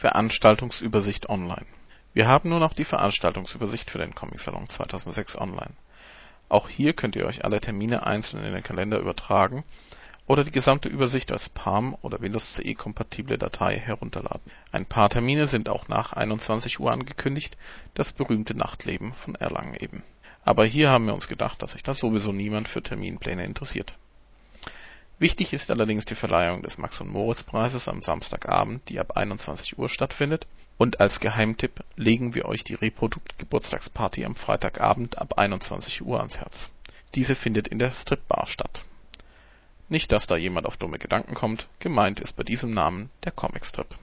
Veranstaltungsübersicht online Wir haben nun auch die Veranstaltungsübersicht für den Comic-Salon 2006 online. Auch hier könnt ihr euch alle Termine einzeln in den Kalender übertragen oder die gesamte Übersicht als PALM oder Windows CE kompatible Datei herunterladen. Ein paar Termine sind auch nach 21 Uhr angekündigt, das berühmte Nachtleben von Erlangen eben. Aber hier haben wir uns gedacht, dass sich da sowieso niemand für Terminpläne interessiert. Wichtig ist allerdings die Verleihung des Max-und-Moritz-Preises am Samstagabend, die ab 21 Uhr stattfindet und als Geheimtipp legen wir euch die Reprodukt Geburtstagsparty am Freitagabend ab 21 Uhr ans Herz. Diese findet in der Stripbar statt. Nicht, dass da jemand auf dumme Gedanken kommt, gemeint ist bei diesem Namen der Comicstrip